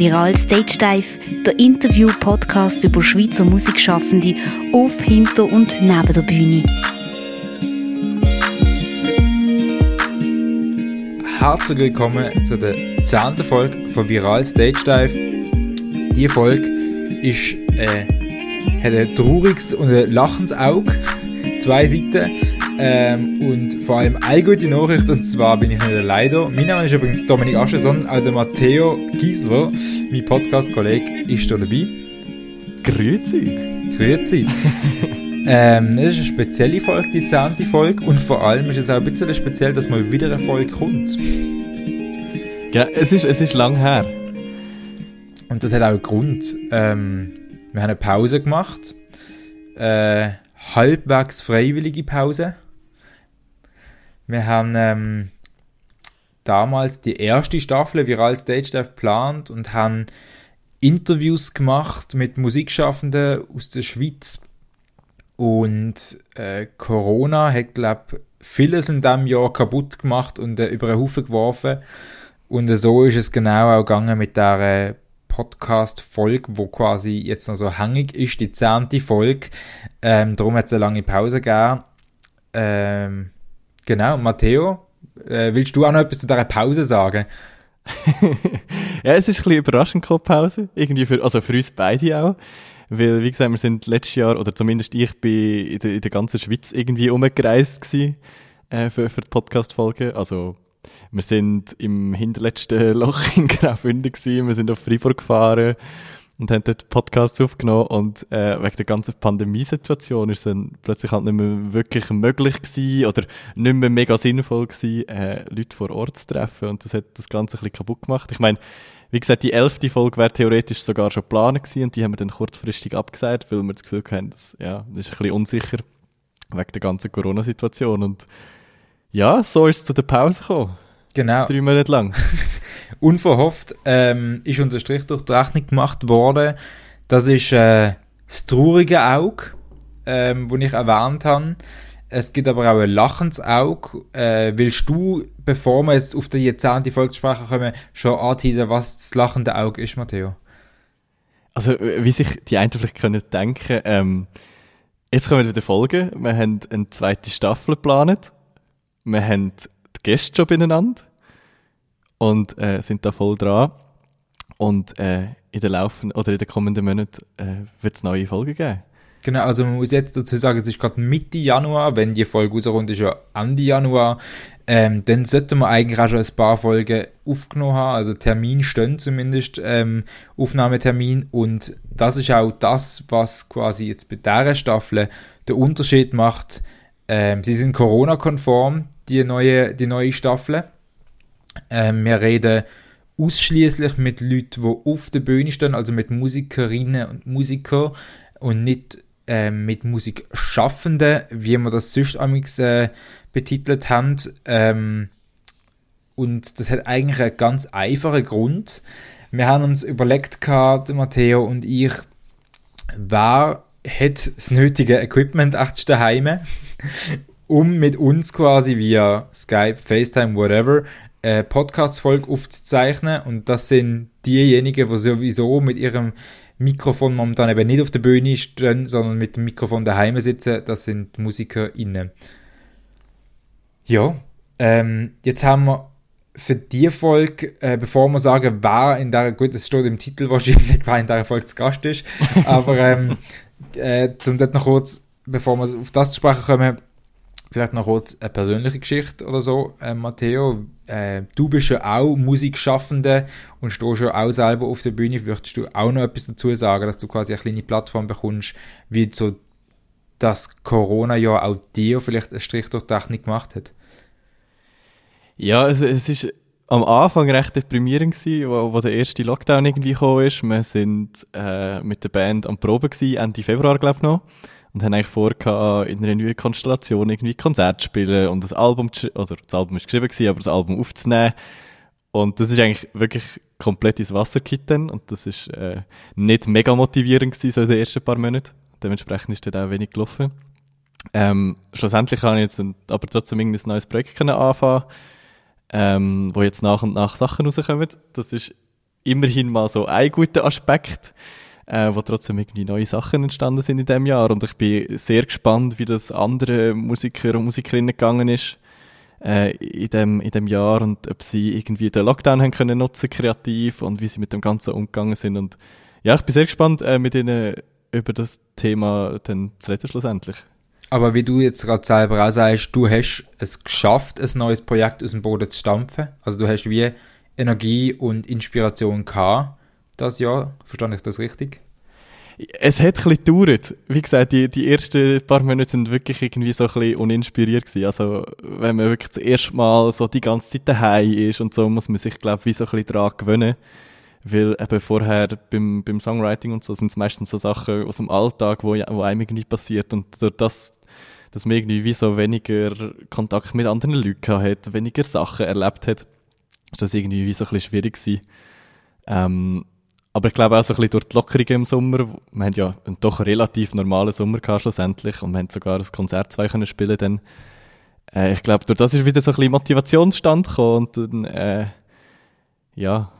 Viral Stage Dive, der Interview-Podcast über Schweizer Musikschaffende auf, hinter und neben der Bühne. Herzlich willkommen zu der 10. Folge von Viral Stage Dive. Diese Folge ist, äh, hat ein trauriges und ein lachendes Auge, zwei Seiten. Ähm, und vor allem eine gute Nachricht, und zwar bin ich nicht alleine. Mein Name ist übrigens Dominik Ascheson, auch der Matteo Giesler, mein Podcast-Kollege, ist hier dabei. Grüezi. Grüezi. ähm, das ist eine spezielle Folge, die zehnte Folge, und vor allem ist es auch ein bisschen speziell, dass mal wieder eine Folge kommt. Ja, es ist, es ist lang her. Und das hat auch einen Grund. Ähm, wir haben eine Pause gemacht. Äh, halbwegs freiwillige Pause. Wir haben ähm, damals die erste Staffel Viral Stage Dive geplant und haben Interviews gemacht mit Musikschaffenden aus der Schweiz. Und äh, Corona hat, glaube vieles in diesem Jahr kaputt gemacht und äh, über einen Haufen geworfen. Und äh, so ist es genau auch gegangen mit der Podcast-Folge, wo quasi jetzt noch so hängig ist, die zehnte Folge. Ähm, darum hat es eine lange Pause gegeben. Ähm, Genau, Matteo, äh, willst du auch noch etwas zu dieser Pause sagen? ja, es ist ein bisschen überraschend, Pause. Irgendwie für, also für uns beide auch. Weil, wie gesagt, wir sind letztes Jahr, oder zumindest ich bin in der, in der ganzen Schweiz irgendwie umgereist gewesen, äh, für, für die Podcast-Folge. Also, wir sind im hinterletzten Loch in Graubünden gewesen, wir sind auf Freiburg gefahren und haben dort Podcasts aufgenommen und äh, wegen der ganzen Pandemiesituation ist es dann plötzlich halt nicht mehr wirklich möglich gewesen oder nicht mehr mega sinnvoll gewesen, äh, Leute vor Ort zu treffen und das hat das Ganze ein bisschen kaputt gemacht. Ich meine, wie gesagt, die elfte Folge wäre theoretisch sogar schon geplant gewesen und die haben wir dann kurzfristig abgesagt, weil wir das Gefühl hatten, dass, ja, das ist ein bisschen unsicher wegen der ganzen Corona-Situation und ja, so ist es zu der Pause gekommen. Genau. Drei Monate lang. Unverhofft ähm, ist unser Strich durch die Rechnung gemacht worden. Das ist äh, das traurige Auge, ähm, das ich erwähnt habe. Es gibt aber auch ein lachendes Auge. Äh, willst du, bevor wir jetzt auf die zehnte Folge sprechen kommen, schon anteasen, was das lachende Auge ist, Matteo? Also, wie sich die einen vielleicht können denken, ähm, jetzt kommen wieder Folgen. Wir haben eine zweite Staffel geplant. Wir haben die Gäste schon beieinander und äh, sind da voll dran. Und äh, in den laufen oder in den kommenden Monaten äh, wird es neue Folgen geben. Genau, also man muss jetzt dazu sagen, es ist gerade Mitte Januar, wenn die Folge rauskommt, ist ja Ende Januar. Ähm, dann sollten wir eigentlich auch schon ein paar Folgen aufgenommen haben, also Termin stehen zumindest, ähm, Aufnahmetermin und das ist auch das, was quasi jetzt bei dieser Staffel den Unterschied macht. Ähm, sie sind Corona-konform, die neue, die neue Staffel. Ähm, wir reden ausschließlich mit Leuten, die auf der Bühne stehen, also mit Musikerinnen und Musikern und nicht äh, mit Musikschaffenden, wie wir das sonst amigs äh, betitelt haben. Ähm, und das hat eigentlich einen ganz einfachen Grund. Wir haben uns überlegt, Matteo und ich, wer hat das nötige Equipment daheim, um mit uns quasi via Skype, FaceTime, whatever, äh, Podcast-Folge aufzuzeichnen. Und das sind diejenigen, die sowieso mit ihrem Mikrofon momentan eben nicht auf der Bühne stehen, sondern mit dem Mikrofon daheim sitzen. Das sind MusikerInnen. Ja, ähm, jetzt haben wir für die Folge, äh, bevor wir sagen, wer in der, gut, das steht im Titel wahrscheinlich, wer in der Folge zu Gast ist, aber ähm, äh, zum dort noch kurz, bevor wir auf das zu sprechen kommen, Vielleicht noch kurz eine persönliche Geschichte oder so, äh, Matteo. Äh, du bist ja auch Musikschaffende und stehst ja auch selber auf der Bühne. Möchtest du auch noch etwas dazu sagen, dass du quasi eine kleine Plattform bekommst, wie so das Corona-Jahr auch dir vielleicht einen Strich durch die Rechnung gemacht hat? Ja, es, es ist am Anfang recht deprimierend gewesen, wo, wo der erste Lockdown irgendwie gekommen ist. Wir sind äh, mit der Band am Proben gewesen, Ende Februar, glaube ich noch und haben eigentlich vor, in einer neuen Konstellation irgendwie Konzert zu spielen und das Album, also das Album ist geschrieben gewesen, aber das Album aufzunehmen. Und das ist eigentlich wirklich komplett ins Wasser gekitten und das ist äh, nicht mega motivierend gewesen, so in den ersten paar Monaten. Dementsprechend ist dann auch wenig gelaufen. Ähm, schlussendlich habe ich jetzt ein, aber trotzdem irgendwie ein neues Projekt können anfangen, ähm, wo jetzt nach und nach Sachen rauskommen. Das ist immerhin mal so ein guter Aspekt, äh, wo trotzdem irgendwie neue Sachen entstanden sind in dem Jahr. Und ich bin sehr gespannt, wie das andere Musiker und Musikerinnen gegangen ist äh, in, dem, in dem Jahr und ob sie irgendwie den Lockdown haben können nutzen kreativ und wie sie mit dem Ganzen umgegangen sind. Und ja, ich bin sehr gespannt, äh, mit ihnen über das Thema dann zu reden schlussendlich. Aber wie du jetzt gerade selber auch sagst, du hast es geschafft, ein neues Projekt aus dem Boden zu stampfen. Also du hast wie Energie und Inspiration gehabt das Jahr. Verstehe ich das richtig? Es hat bisschen gedauert. Wie gesagt, die, die ersten paar Monate sind wirklich irgendwie so ein uninspiriert gewesen. Also, wenn man wirklich das erste Mal so die ganze Zeit daheim ist und so, muss man sich, glaube ich, wie so ein bisschen daran gewöhnen. Weil eben vorher beim, beim Songwriting und so sind es meistens so Sachen aus dem Alltag, wo, wo einem irgendwie passiert. Und durch das, dass man irgendwie wie so weniger Kontakt mit anderen Leuten hat, weniger Sachen erlebt hat, ist das irgendwie wie so ein bisschen schwierig gewesen. Ähm, aber ich glaube auch so ein bisschen durch die Lockerung im Sommer, wir haben ja einen doch relativ normalen Sommer gehabt schlussendlich und wir haben sogar ein Konzert zwei können spielen dann. Äh, ich glaube, durch das ist wieder so ein bisschen Motivationsstand gekommen und dann, äh, ja,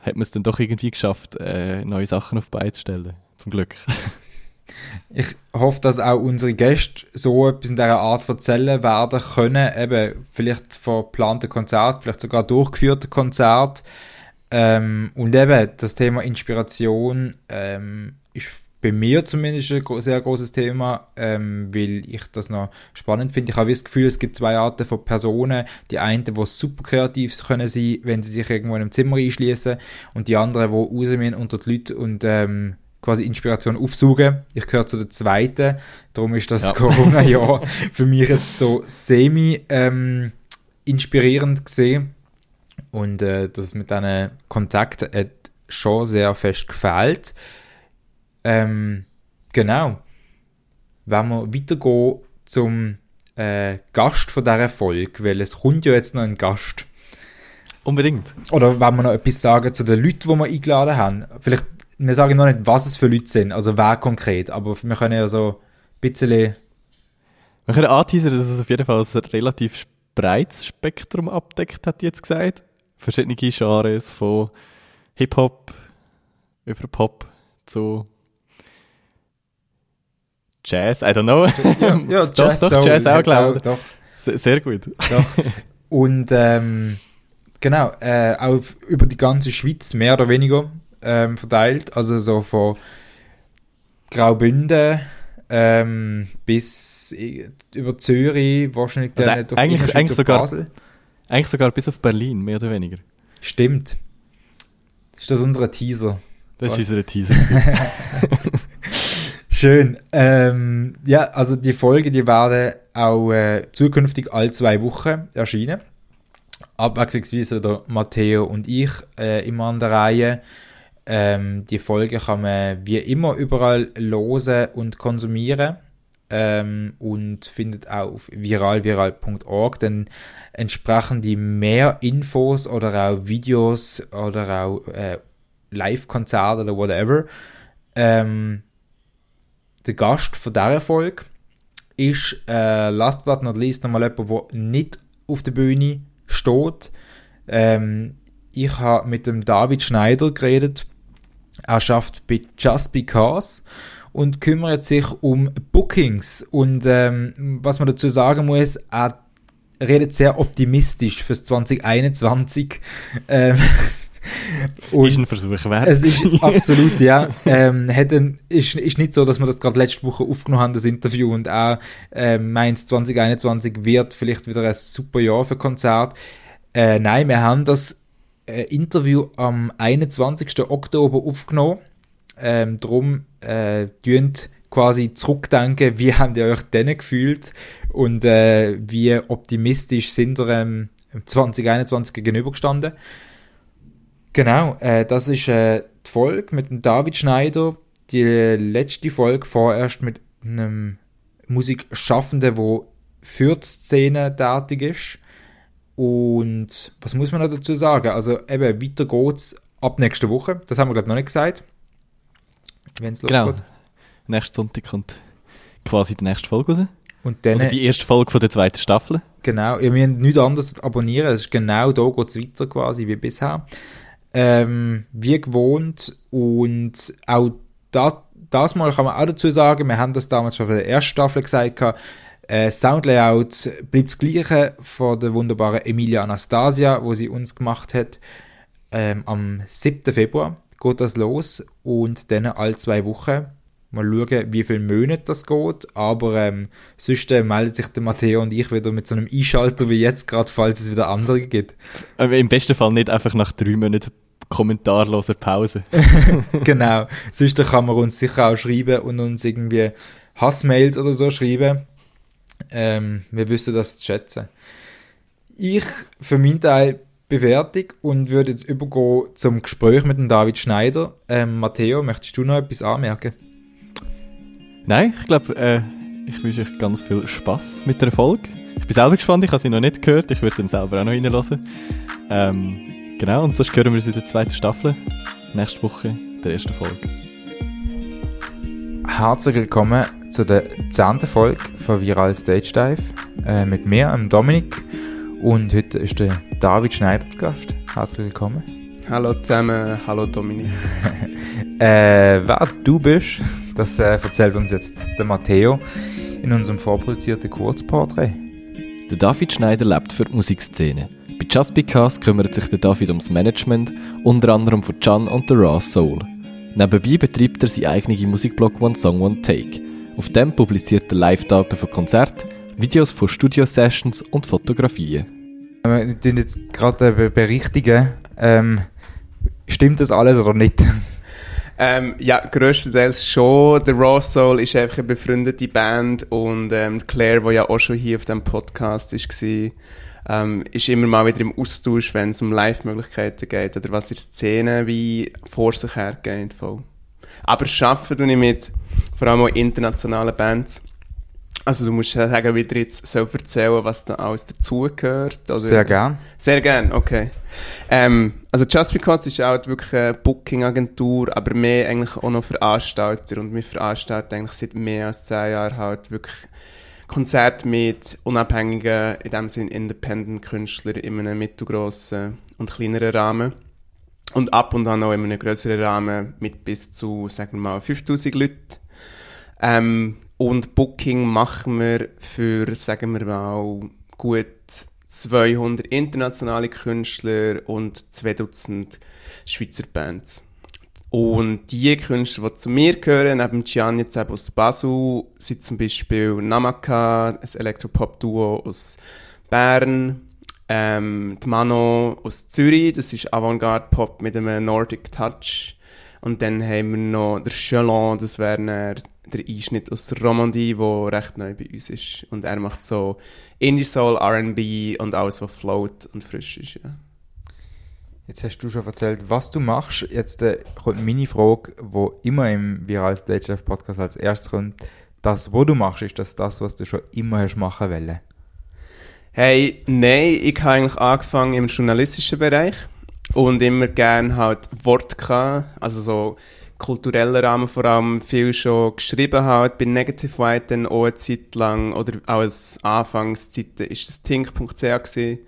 hat man es dann doch irgendwie geschafft, äh, neue Sachen auf Beine zu stellen. Zum Glück. ich hoffe, dass auch unsere Gäste so etwas in dieser Art erzählen werden können, eben vielleicht von geplanten Konzert, vielleicht sogar durchgeführten Konzert. Ähm, und eben, das Thema Inspiration ähm, ist bei mir zumindest ein sehr großes Thema, ähm, weil ich das noch spannend finde. Ich habe das Gefühl, es gibt zwei Arten von Personen. Die einen, die super kreativ können sein, wenn sie sich irgendwo in einem Zimmer einschließen, und die anderen, die rausgehen unter die Leute und ähm, quasi Inspiration aufsaugen. Ich gehöre zu der zweiten. Darum ist das ja. Corona-Jahr für mich jetzt so semi ähm, inspirierend gesehen. Und äh, das mit diesen Kontakten hat schon sehr fest gefällt. Ähm, genau. Wenn wir weitergehen zum äh, Gast von dieser Folge, weil es kommt ja jetzt noch ein Gast. Unbedingt. Oder wenn wir noch etwas sagen zu den Leuten, die wir eingeladen haben. Vielleicht, wir sagen noch nicht, was es für Leute sind, also wer konkret, aber wir können ja so ein bisschen... Wir können anteasern, dass es auf jeden Fall ein relativ breites Spektrum abdeckt, hat jetzt gesagt verschiedene Genres von Hip-Hop über Pop zu Jazz, I don't know. Ja, ja Jazz, doch, doch, so, Jazz auch, glaube ich. Sehr, sehr gut. Doch. Und ähm, genau, äh, auch über die ganze Schweiz mehr oder weniger ähm, verteilt. Also so von Graubünden ähm, bis über Zürich, wahrscheinlich also dann durch eigentlich, eigentlich sogar, Basel. Eigentlich sogar bis auf Berlin, mehr oder weniger. Stimmt. Ist das unser Teaser? Das Was? ist unser Teaser. Schön. Ähm, ja, also die Folge, die werden auch äh, zukünftig alle zwei Wochen erscheinen. Abwechslungsweise der Matteo und ich äh, immer an der Reihe. Ähm, die Folge kann man wie immer überall losen und konsumieren ähm, und findet auf viralviral.org dann entsprechend mehr Infos oder auch Videos oder auch äh, Live-Konzerte oder whatever. Ähm, der Gast von dieser Folge ist äh, last but not least nochmal jemand, der nicht auf der Bühne steht. Ähm, ich habe mit dem David Schneider geredet. Er schafft bei Just Because und kümmert sich um Bookings. Und ähm, was man dazu sagen muss, er redet sehr optimistisch fürs 2021. Ähm, und ist ein Versuch wert. Es ist absolut, ja. Ähm, ein, ist, ist nicht so, dass wir das gerade letzte Woche aufgenommen haben, das Interview, und er ähm, meint, 2021 wird vielleicht wieder ein super Jahr für Konzert. Äh, nein, wir haben das äh, Interview am 21. Oktober aufgenommen. Ähm, drum äh, quasi zurückdenken, wie habt ihr euch denn gefühlt und äh, wie optimistisch sind ihr ähm, 2021 gegenübergestanden. Genau, äh, das ist äh, die Folge mit dem David Schneider, die letzte Folge vorerst mit einem Musikschaffenden, der für die Szene tätig ist. Und was muss man noch dazu sagen? Also eben, weiter geht's ab nächster Woche. Das haben wir glaube ich noch nicht gesagt wenn es genau. losgeht. Nächsten Sonntag kommt quasi die nächste Folge raus. Und dann, Oder die erste Folge von der zweiten Staffel. Genau, ihr müsst nichts anderes abonnieren, es ist genau da geht es weiter quasi wie bisher. ähm, wie gewohnt und auch da, das Mal kann man auch dazu sagen, wir haben das damals schon für die erste Staffel gesagt, äh, Soundlayout bleibt das gleiche von der wunderbaren Emilia Anastasia, wo sie uns gemacht hat. Ähm, am 7. Februar geht das los und dann alle zwei Wochen mal schauen, wie viele Monate das geht. Aber ähm, sonst äh, meldet sich der Matteo und ich wieder mit so einem Einschalter wie jetzt gerade, falls es wieder andere gibt. Aber Im besten Fall nicht einfach nach drei Monaten kommentarlose Pause. genau. Sonst kann man uns sicher auch schreiben und uns irgendwie Hassmails oder so schreiben. Ähm, wir wissen das zu schätzen. Ich für meinen Teil Bewertung und würde jetzt übergehen zum Gespräch mit dem David Schneider. Ähm, Matteo, möchtest du noch etwas anmerken? Nein, ich glaube, äh, ich wünsche euch ganz viel Spaß mit der Folge. Ich bin selber gespannt, ich habe sie noch nicht gehört, ich würde dann selber auch noch reinhören. Ähm, genau, und sonst hören wir uns in der zweiten Staffel. Nächste Woche, der ersten Folge. Herzlich willkommen zu der zehnten Folge von Viral Stage Dive äh, mit mir, Dominik. Und heute ist der David Schneider zu Gast. Herzlich willkommen. Hallo zusammen, hallo Dominik. äh, wer du bist, das äh, erzählt uns jetzt der Matteo in unserem vorproduzierten Kurzporträt. Der David Schneider lebt für die Musikszene. Bei Just Because kümmert sich der David ums Management, unter anderem von Can und The Raw Soul. Nebenbei betreibt er seinen eigenen Musikblog One Song One Take. Auf dem publiziert er Live-Daten von Konzerten, Videos von Studio-Sessions und Fotografien. Wir tun jetzt gerade berichtigen, ähm, stimmt das alles oder nicht? Ähm, ja, größtenteils schon. Der Raw Soul ist einfach eine befreundete Band und ähm, Claire, die ja auch schon hier auf dem Podcast war, ähm, ist immer mal wieder im Austausch, wenn es um Live-Möglichkeiten geht oder was in der Szene wie vor sich her geht. Voll. Aber arbeiten tue ich mit vor allem auch internationalen Bands. Also du musst sagen, wie dir jetzt so erzählen, was da alles dazugehört. Sehr gern. Sehr gern, okay. Ähm, also Just Because ist auch wirklich eine Booking-Agentur, aber mehr eigentlich auch noch Veranstalter und wir veranstalten eigentlich seit mehr als zehn Jahren halt wirklich Konzerte mit unabhängigen, in dem Sinne Independent-Künstlern in einem mittelgroßen und kleineren Rahmen. Und ab und an auch in einem größeren Rahmen mit bis zu, sagen wir mal, 5000 Leuten. Ähm, und Booking machen wir für, sagen wir mal, gut 200 internationale Künstler und zwei Dutzend Schweizer Bands. Und die Künstler, die zu mir gehören, neben Gian jetzt aus Basel, sind zum Beispiel Namaka, ein Elektropop-Duo aus Bern, ähm, die Mano aus Zürich, das ist Avantgarde-Pop mit einem Nordic Touch. Und dann haben wir noch der Chalon, das wäre der Einschnitt aus der Romandie, der recht neu bei uns ist. Und er macht so Indie-Soul, R&B und alles, was float und frisch ist. Ja. Jetzt hast du schon erzählt, was du machst. Jetzt äh, kommt meine Frage, wo immer im Viral Stage Life Podcast als erstes kommt. Das, was du machst, ist das das, was du schon immer hast machen wollen? Hey, nein, ich habe eigentlich angefangen im journalistischen Bereich und immer gerne halt Wort gehabt, also so kultureller Rahmen vor allem viel schon geschrieben halt, bei Negative White dann auch eine Zeit lang, oder auch als Anfangszeiten ist das Tink.ch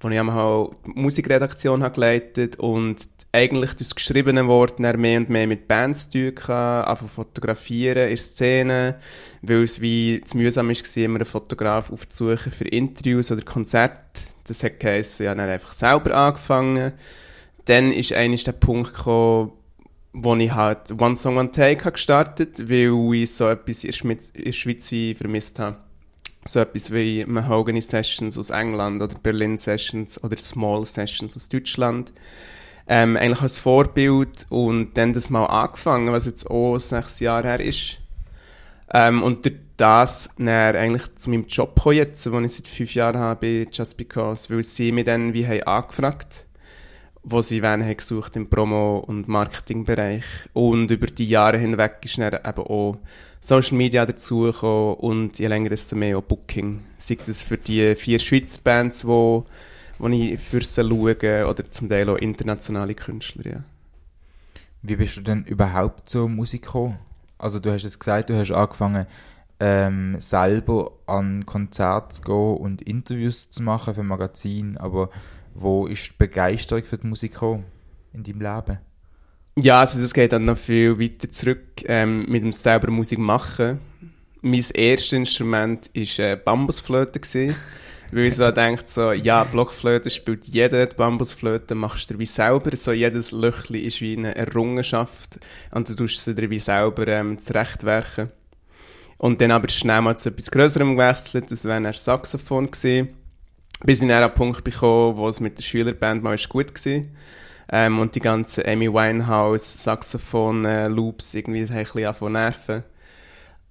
wo ich auch die Musikredaktion habe geleitet und eigentlich das geschriebene Wort mehr und mehr mit Bands zu tun hatte, fotografieren in Szenen, weil es wie zu mühsam war, immer einen Fotograf aufzusuchen für Interviews oder Konzerte. Das hat geheißen, ich habe dann einfach selber angefangen. Dann ist eigentlich der Punkt gekommen, wo ich halt One Song One Take habe gestartet, weil ich so etwas in der Schweiz vermisst habe. So etwas wie Mahogany Sessions aus England oder Berlin Sessions oder Small Sessions aus Deutschland. Ähm, eigentlich als Vorbild und dann das mal angefangen, was jetzt auch sechs Jahre her ist. Ähm, und durch das dann eigentlich zu meinem Job jetzt, den ich seit fünf Jahren habe Just Because, weil sie mich dann wie haben angefragt wo sie wen haben gesucht im Promo- und Marketingbereich. Und über die Jahre hinweg ist dann eben auch Social Media dazugekommen und je länger desto mehr auch Booking. Sei das für die vier Schweizer Bands, wo, wo ich für sie schaue, oder zum Teil auch internationale Künstler, ja. Wie bist du denn überhaupt zur Musik gekommen? Also du hast es gesagt, du hast angefangen ähm, selber an Konzerte zu gehen und Interviews zu machen für Magazin, aber wo ist die Begeisterung für die Musik in deinem Leben? Ja, also das geht dann noch viel weiter zurück ähm, mit dem selber Musik machen. Mein erstes Instrument war äh, Bambusflöte. Gewesen, weil ich so denkt so, ja, Blockflöte spielt jeder die Bambusflöte, machst du wie selber, so jedes Löchli ist wie eine Errungenschaft und du tust sie dir wie selber ähm, zurechtwerken. Und dann aber schnell mal zu etwas Größerem gewechselt, das wäre ein Saxophon gewesen. Bis ich dann an einen Punkt bekommen, wo es mit der Schülerband mal gut war. Ähm, und die ganzen Amy Winehouse Saxophon-Loops äh, irgendwie haben ein bisschen nerven.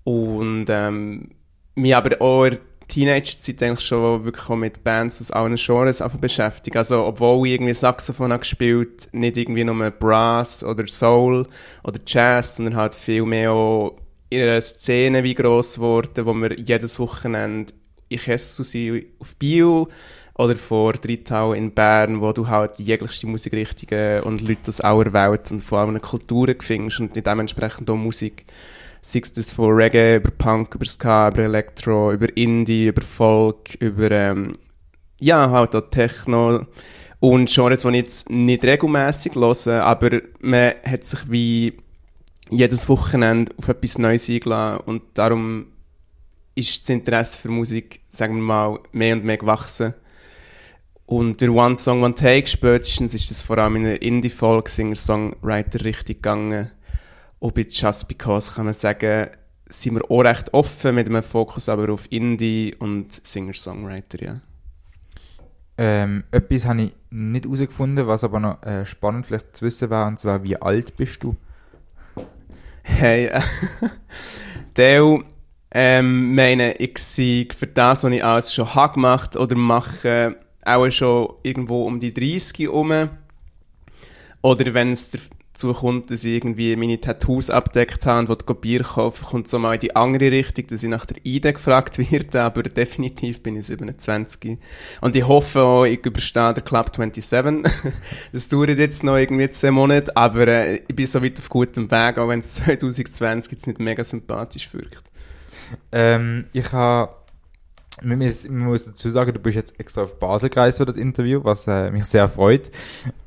Und ähm, mich aber auch in der Teenager-Zeit eigentlich schon wirklich auch mit Bands aus allen Genres beschäftigt. Also, obwohl ich irgendwie Saxophon habe gespielt, nicht irgendwie nur Brass oder Soul oder Jazz, sondern halt viel mehr auch in einer Szene wie gross geworden, wo wir jedes Wochenende Kessel sind, auf Bio oder vor Drittau in Bern, wo du halt jeglichste Musikrichtungen und Leute aus aller Welt und von allen Kulturen findest und dementsprechend auch Musik. Sei es das von Reggae, über Punk, über Ska, über Elektro, über Indie, über Folk, über, ähm, ja, halt auch Techno. Und Genres, die ich jetzt nicht regelmäßig höre, aber man hat sich wie jedes Wochenende auf etwas Neues eingeladen und darum ist das Interesse für Musik, sagen wir mal, mehr und mehr gewachsen. Und der One Song One Take spätestens ist das vor allem in der Indie-Folk Singer-Songwriter richtig gegangen. Und bei Just Because kann man sagen, sind wir auch recht offen mit einem Fokus aber auf Indie und Singer-Songwriter, ja. Ähm, etwas habe ich nicht herausgefunden, was aber noch äh, spannend vielleicht zu wissen war, und zwar, wie alt bist du? Hey, äh, Dale, ähm, meine, ich sehe für das, was ich alles schon habe gemacht oder mache, auch schon irgendwo um die 30 herum. Oder wenn es dazu kommt, dass ich irgendwie meine Tattoos abdeckt habe und will Bier kaufen, kommt so mal in die andere Richtung, dass ich nach der ID gefragt werde, aber definitiv bin ich 27. Und ich hoffe auch, ich überstehe den Club 27. das dauert jetzt noch irgendwie 10 Monate, aber äh, ich bin so weit auf gutem Weg, auch wenn es 2020 jetzt nicht mega sympathisch wirkt. Ähm, ich habe man muss dazu sagen, du bist jetzt extra auf Basel gereist für das Interview, was äh, mich sehr freut.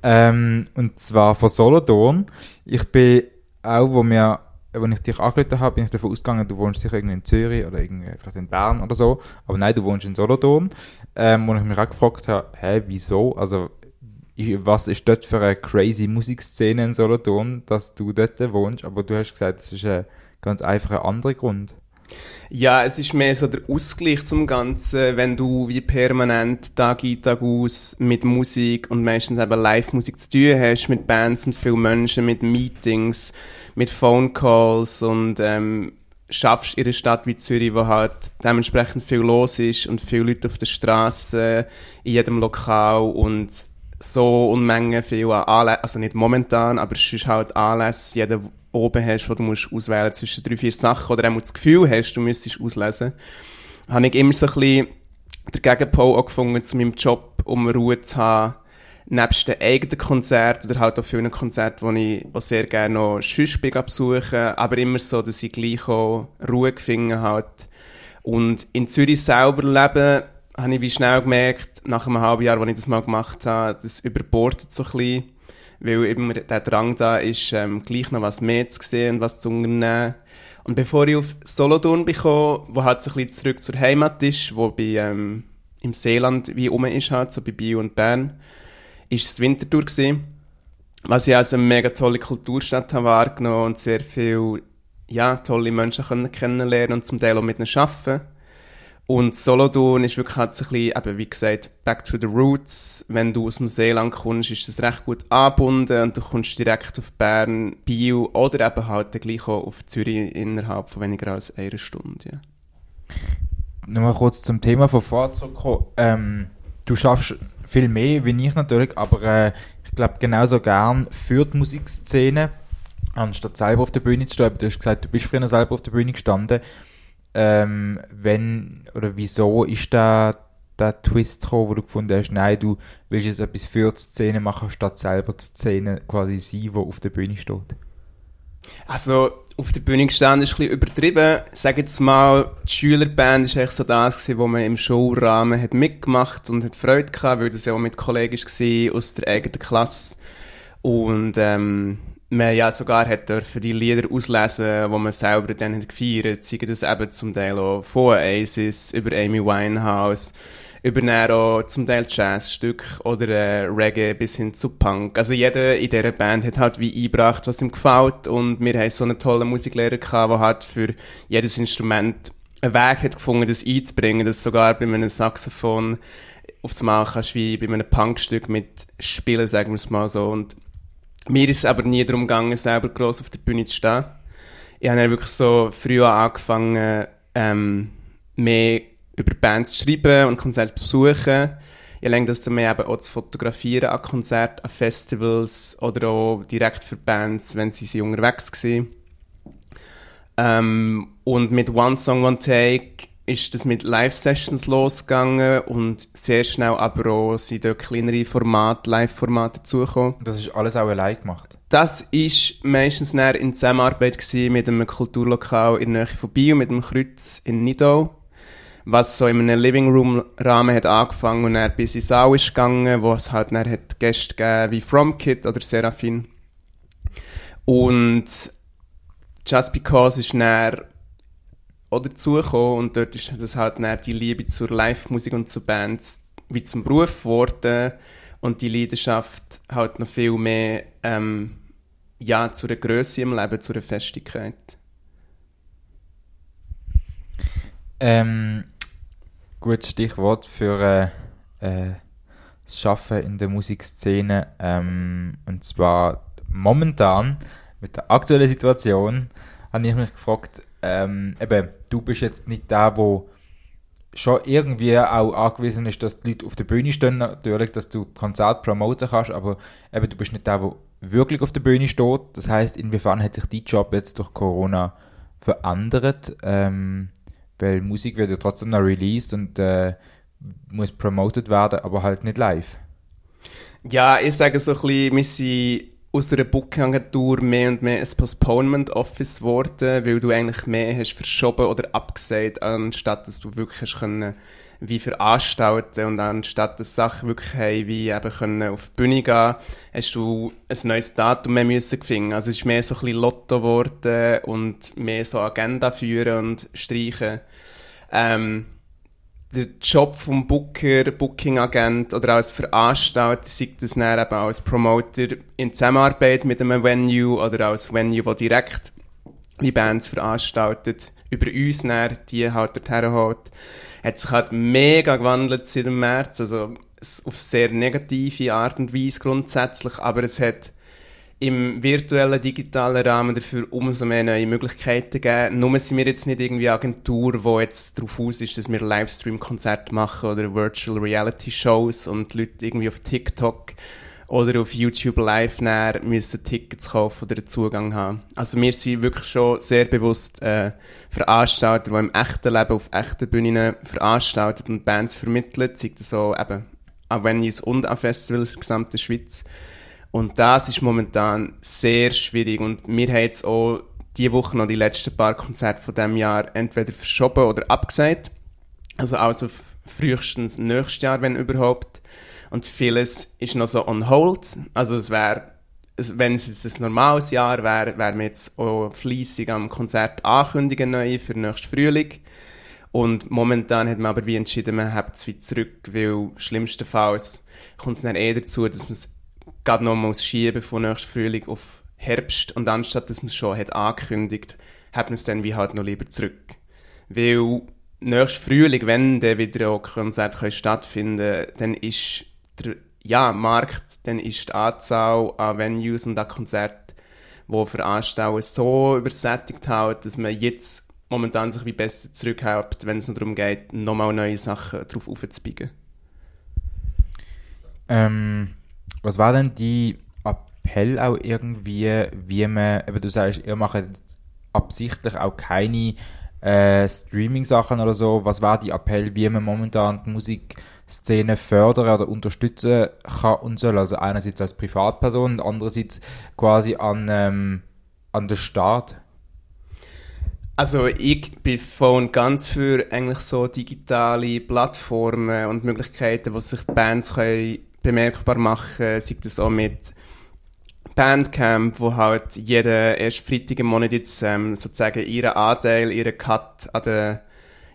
Ähm, und zwar von Solothurn. Ich bin auch, wo mir als ich dich angerufen habe, bin ich davon ausgegangen, du wohnst sicher irgendwie in Zürich oder irgendwie vielleicht in Bern oder so. Aber nein, du wohnst in Solothurn. Ähm, wo ich mich auch gefragt habe, hä, wieso? Also, was ist dort für eine crazy Musikszene in Solothurn, dass du dort wohnst? Aber du hast gesagt, das ist ein ganz einfach ein anderer Grund. Ja, es ist mehr so der Ausgleich zum Ganzen, wenn du wie permanent Tag ein, Tag aus mit Musik und meistens eben Live-Musik zu tun hast, mit Bands und vielen Menschen, mit Meetings, mit Phone Calls und ähm, schaffst in einer Stadt wie Zürich, wo halt dementsprechend viel los ist und viele Leute auf der Straße, in jedem Lokal und so Unmengen viel an Anlässen, also nicht momentan, aber es ist halt Anlässe, jeder oben hast, wo du musst auswählen zwischen drei, vier Sachen oder auch das Gefühl hast, du müsstest auslesen, habe ich immer so ein bisschen den Gegenpol auch gefunden zu meinem Job, um Ruhe zu haben, nebst den eigenen Konzerten oder halt auch vielen Konzerten, die ich auch sehr gerne noch sonst besuche, aber immer so, dass ich gleich auch Ruhe gefunden habe. Und in Zürich selber leben, habe ich wie schnell gemerkt, nach einem halben Jahr, als ich das mal gemacht habe, das überbordet so ein bisschen weil eben der Drang da ist, ähm, gleich noch was mehr zu sehen und was zu unternehmen. Und bevor ich auf Solothurn bekomme, wo halt so ein bisschen zurück zur Heimat ist, wo bei, ähm, im Seeland wie rum ist halt, so bei Bio und Bern, ist es Winterthur gewesen, was ich als eine mega tolle Kulturstadt habe wahrgenommen und sehr viele, ja, tolle Menschen können kennenlernen und zum Teil auch mit ihnen arbeiten. Und Solothurn ist wirklich halt so ein bisschen, eben, wie gesagt, back to the roots. Wenn du aus dem Seeland kommst, ist das recht gut angebunden und du kommst direkt auf Bern, Bio oder eben halt gleich auch auf Zürich innerhalb von weniger als einer Stunde. Ja. Nochmal kurz zum Thema von vorher. Ähm, du schaffst viel mehr, wie ich natürlich, aber äh, ich glaube genauso gern für die Musikszene, anstatt selber auf der Bühne zu stehen. Du hast gesagt, du bist früher selber auf der Bühne gestanden ähm, wenn oder wieso ist da der Twist gekommen, wo du gefunden hast, nein, du willst jetzt etwas für die Szene machen, statt selber die Szene quasi sein, die auf der Bühne steht? Also, auf der Bühne gestanden ist ein bisschen übertrieben. Sage jetzt mal, die Schülerband ist echt so das gewesen, wo man im Showrahmen hat mitgemacht und hat Freude gehabt, weil das ja auch mit Kollegen war aus der eigenen Klasse. Und ähm, man ja sogar hat dürfen die Lieder auslesen, die man selber dann hat gefeiert, sei das eben zum Teil auch von Oasis, über Amy Winehouse, über auch zum Teil Jazzstück oder äh, Reggae bis hin zu Punk. Also jeder in dieser Band hat halt wie eingebracht, was ihm gefällt und wir haben so einen tollen Musiklehrer gehabt, der halt für jedes Instrument einen Weg hat gefunden, das einzubringen, dass sogar bei einem Saxophon aufs Mal kannst wie bei einem Punkstück mit spielen, sagen wir es mal so. Und mir ist es aber nie darum gegangen, selber gross auf der Bühne zu stehen. Ich habe dann wirklich so früh angefangen, ähm, mehr über Bands zu schreiben und Konzerte zu besuchen. Ich lenke das dann eben auch zu fotografieren an Konzerten, an Festivals oder auch direkt für Bands, wenn sie, sie unterwegs waren. Ähm, und mit One Song, One Take ist das mit Live-Sessions losgegangen und sehr schnell aber auch sind dort kleinere Formate, Live-Formate dazugekommen. Das ist alles auch allein gemacht? Das ist meistens in Zusammenarbeit mit einem Kulturlokal in der Nähe von Bio, mit dem Kreuz in Nidau, was so in einem Living Room Rahmen hat angefangen und dann bis ins Saal ist gegangen, wo es halt dann hat Gäste gegeben wie From Kid oder Seraphin. Und Just Because ist dann auch dazugekommen und dort ist das halt die Liebe zur Live-Musik und zu Bands wie zum Beruf geworden und die Leidenschaft halt noch viel mehr ähm, ja, zu einer Größe im Leben, zu einer Festigkeit. Ähm, gutes Stichwort für äh, äh, das Schaffen in der Musikszene. Ähm, und zwar momentan mit der aktuellen Situation habe ich mich gefragt, ähm, eben, du bist jetzt nicht der, wo schon irgendwie auch angewiesen ist, dass die Leute auf der Bühne stehen, natürlich, dass du Konzert promoten kannst, aber eben, du bist nicht der, der wirklich auf der Bühne steht. Das heißt, inwiefern hat sich dein Job jetzt durch Corona verändert? Ähm, weil Musik wird ja trotzdem noch released und äh, muss promoted werden, aber halt nicht live. Ja, ich sage so ein bisschen, wir sind aus einer Booking-Agentur mehr und mehr ein Postponement-Office geworden, weil du eigentlich mehr hast verschoben oder abgesagt, anstatt dass du wirklich hast können wie veranstalten und anstatt dass Sachen wirklich haben, wie eben können auf die Bühne gehen, hast du ein neues Datum mehr müssen finden. Also es ist mehr so ein bisschen Lotto geworden und mehr so Agenda führen und streichen. Ähm, der Job vom Booker, Booking-Agent oder als Veranstalter, sei das dann eben als Promoter in Zusammenarbeit mit einem Venue oder als Venue, wo direkt die Bands veranstaltet, über uns dann, die halt dorthin holt, hat sich halt mega gewandelt seit dem März, also auf sehr negative Art und Weise grundsätzlich, aber es hat im virtuellen, digitalen Rahmen dafür umso mehr neue Möglichkeiten geben. Nur sind wir jetzt nicht irgendwie Agentur, die jetzt darauf aus ist, dass wir Livestream-Konzerte machen oder Virtual Reality Shows und die Leute irgendwie auf TikTok oder auf YouTube live näher müssen Tickets kaufen oder einen Zugang haben. Also wir sind wirklich schon sehr bewusst äh, Veranstalter, die im echten Leben auf echten Bühnen veranstaltet und Bands vermitteln, sei das so eben an Venues und an Festivals in der gesamten Schweiz. Und das ist momentan sehr schwierig. Und wir haben jetzt auch diese Woche noch die letzten paar Konzerte von diesem Jahr entweder verschoben oder abgesagt. Also also frühestens nächstes Jahr, wenn überhaupt. Und vieles ist noch so on hold. Also es wäre, wenn es jetzt ein normales Jahr wäre, wären wir jetzt auch fleissig am Konzert ankündigen neu für nächstes Frühling. Und momentan hat man aber wie entschieden, man hat es wie zurück, weil schlimmstenfalls kommt es dann eher dazu, dass man es gerade noch mal schieben von nächstem Frühling auf Herbst und anstatt dass man es schon hat angekündigt, hat man es dann wie halt noch lieber zurück. Weil nächstes Frühling, wenn dann wieder auch Konzerte stattfinden dann ist der ja, Markt, dann ist die Anzahl an Venues und an Konzerten, die veranstalten, so übersättigt halt, dass man jetzt momentan sich wie besser zurückhält, wenn es noch darum geht, nochmal neue Sachen drauf aufzubiegen. Ähm, was war denn die Appell auch irgendwie, wie man, eben du sagst, ihr macht jetzt absichtlich auch keine äh, Streaming-Sachen oder so. Was war die Appell, wie man momentan die Musikszene fördern oder unterstützen kann und soll? Also einerseits als Privatperson und andererseits quasi an, ähm, an den Staat? Also ich bin von ganz für eigentlich so digitale Plattformen und Möglichkeiten, wo sich Bands können bemerkbar machen, sei das auch mit Bandcamp, wo halt jeden erst Freitag im Monat jetzt ähm, sozusagen ihren Anteil, ihren Cut an den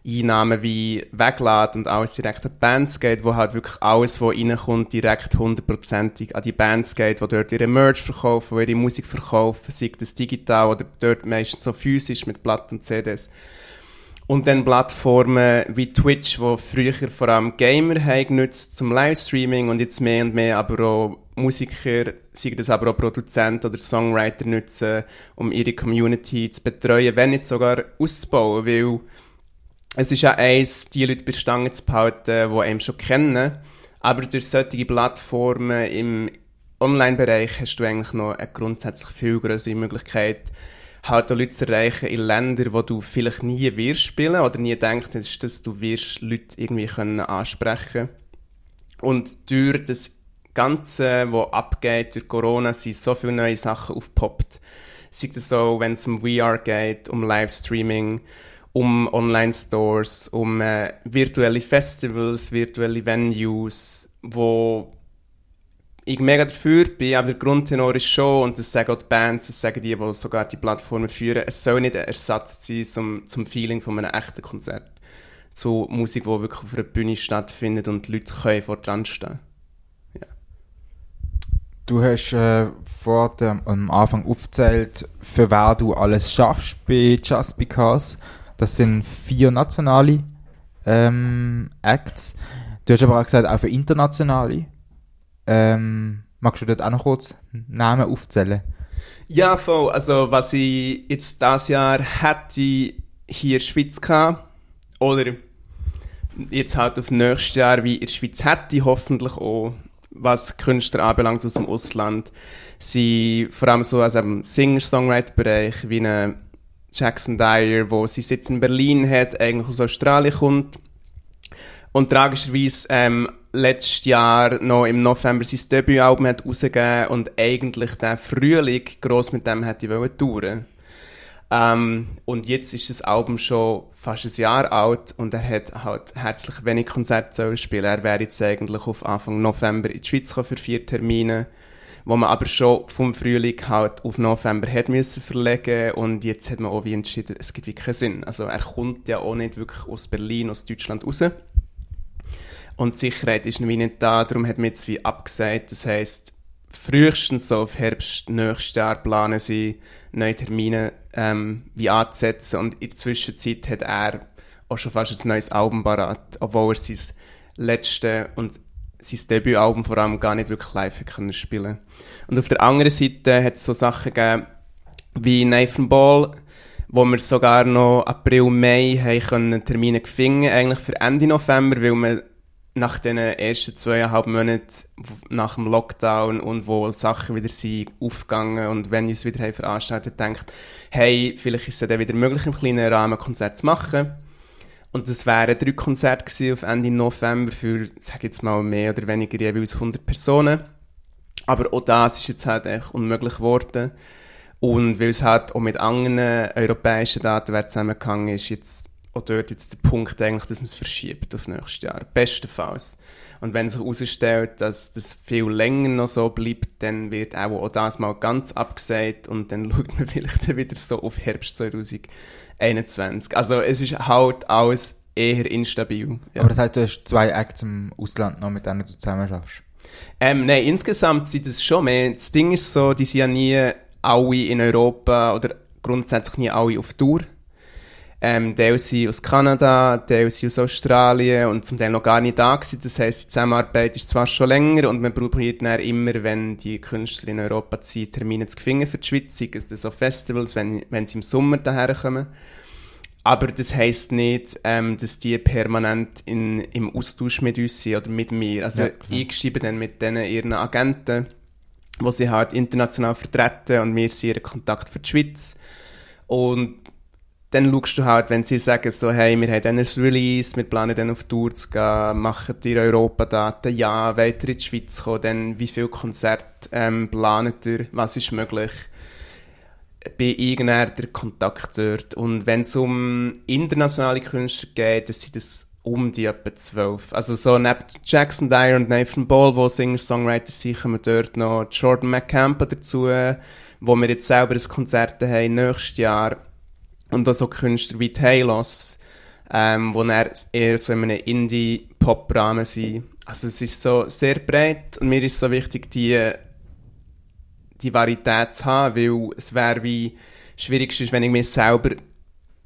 Einnahmen wie weglädt und alles direkt an die Bands geht, wo halt wirklich alles, was reinkommt, direkt hundertprozentig an die Bands geht, die dort ihre Merch verkaufen, die ihre Musik verkaufen, sei das digital oder dort meistens so physisch mit Platten und CDs. Und dann Plattformen wie Twitch, wo früher vor allem Gamer haben genutzt zum Livestreaming und jetzt mehr und mehr aber auch Musiker, sei das aber auch Produzenten oder Songwriter nutzen, um ihre Community zu betreuen, wenn nicht sogar auszubauen, weil es ist ja eins, die Leute bei Stange zu behalten, die einem schon kennen, aber durch solche Plattformen im Online-Bereich hast du eigentlich noch eine grundsätzlich viel größere Möglichkeit, halt auch Leute zu erreichen in Ländern, wo du vielleicht nie wirst spielen oder nie denkst, dass du wirst Leute irgendwie können ansprechen Und durch das Ganze, was abgeht durch Corona, sind so viele neue Sachen aufgepoppt. Sei das so, wenn es um VR geht, um Livestreaming, um Online-Stores, um äh, virtuelle Festivals, virtuelle Venues, wo ich mega dafür bin, aber der Grundtenor ist schon, und das sagen auch die Bands, das sagen die, die sogar die Plattformen führen, es soll nicht ein Ersatz sein zum, zum Feeling von einem echten Konzert. Zu Musik, die wirklich auf einer Bühne stattfindet und die Leute können vor dran stehen. Ja. Du hast äh, vor dem, am Anfang aufgezählt, für wer du alles schaffst bei Just Because. Das sind vier nationale ähm, Acts. Du hast aber auch gesagt, auch für internationale. Ähm, magst du dort auch noch kurz Namen aufzählen? Ja, voll. Also, was ich jetzt dieses Jahr hätte hier in der Schweiz gehabt, oder jetzt halt auf nächstes Jahr wie in der Schweiz hätte, hoffentlich auch, was Künstler anbelangt aus dem Ausland, sind vor allem so aus dem Singer-Songwriter-Bereich wie eine Jackson Dyer, wo sie Sitz in Berlin hat, eigentlich aus Australien kommt. Und tragischerweise ähm, letztes Jahr noch im November sein Debütalbum hat rausgegeben und eigentlich der Frühling gross mit dem hätte ich touren ähm, Und jetzt ist das Album schon fast ein Jahr alt und er hat halt herzlich wenig Konzerte spielen. Er wäre jetzt eigentlich auf Anfang November in die Schweiz für vier Termine wo man aber schon vom Frühling halt auf November hat müssen verlegen und jetzt hat man auch wie entschieden, es gibt wie keinen Sinn. Also er kommt ja auch nicht wirklich aus Berlin, aus Deutschland raus. Und die Sicherheit ist wie nicht da, darum hat man jetzt wie abgesagt. Das heisst, frühestens so auf Herbst nächstes Jahr planen sie, neue Termine ähm, wie anzusetzen. Und in der Zwischenzeit hat er auch schon fast ein neues Album parat, obwohl er sein letztes und sein Debütalbum vor allem gar nicht wirklich live können spielen Und auf der anderen Seite hat es so Sachen gegeben wie Nathan Ball, wo wir sogar noch April, Mai haben können Termine gefunden, eigentlich für Ende November, weil man nach den ersten zweieinhalb Monaten nach dem Lockdown und wo Sachen wieder sind aufgegangen und wenn es wieder haben veranstaltet, denkt, hey, vielleicht ist es dann wieder möglich, im kleinen Rahmen Konzert zu machen. Und das wären drei Konzerte auf Ende November für, sag jetzt mal, mehr oder weniger jeweils 100 Personen. Aber auch das ist jetzt halt echt unmöglich geworden. Und weil es halt auch mit anderen europäischen Datenwerten zusammengehangen ist, jetzt auch dort jetzt der Punkt eigentlich, dass man es verschiebt auf nächstes Jahr. Bestenfalls. Und wenn sich herausstellt, dass das viel länger noch so bleibt, dann wird auch, auch das mal ganz abgesagt und dann schaut man vielleicht wieder so auf Herbst 2021. Also es ist halt alles eher instabil. Ja. Aber das heißt, du hast zwei Acts im Ausland noch, mit denen du zusammen schaffst? Ähm, nein, insgesamt sind es schon mehr. Das Ding ist so, die sind ja nie alle in Europa oder grundsätzlich nie alle auf Tour. Ähm, Teil sind aus Kanada, Teil sind aus Australien und zum Teil noch gar nicht da gewesen. Das heisst, die Zusammenarbeit ist zwar schon länger und man probiert dann immer, wenn die Künstler in Europa ziehen, Termine zu finden für die Schweiz, sei es so Festivals, wenn, wenn sie im Sommer daherkommen. Aber das heisst nicht, ähm, dass die permanent in, im Austausch mit uns sind oder mit mir. Also ja, ich schreibe dann mit denen ihren Agenten, wo sie halt international vertreten und wir sind ihren Kontakt für die Schweiz. Und dann schaust du halt, wenn sie sagen so, hey, wir haben dann ein Release, wir planen dann auf Tour zu gehen, machen die Europadaten, ja, weiter in die Schweiz kommen, dann wie viele Konzerte ähm, planet ihr, was ist möglich, bei irgendeiner der Kontakt dort. Und wenn es um internationale Künstler geht, dann sind das um die etwa zwölf. Also so neben Jackson Dyer und Nathan Ball, wo Singer-Songwriter sind, kommen dort noch Jordan McCampa dazu, wo wir jetzt selber ein Konzert haben nächstes Jahr. Und auch so Künstler wie Talos, ähm, wo er eher so in einem Indie-Pop-Rahmen sind. Also es ist so sehr breit und mir ist so wichtig, die, die Varietät zu haben, weil es wäre wie schwierig ist, wenn ich mich selber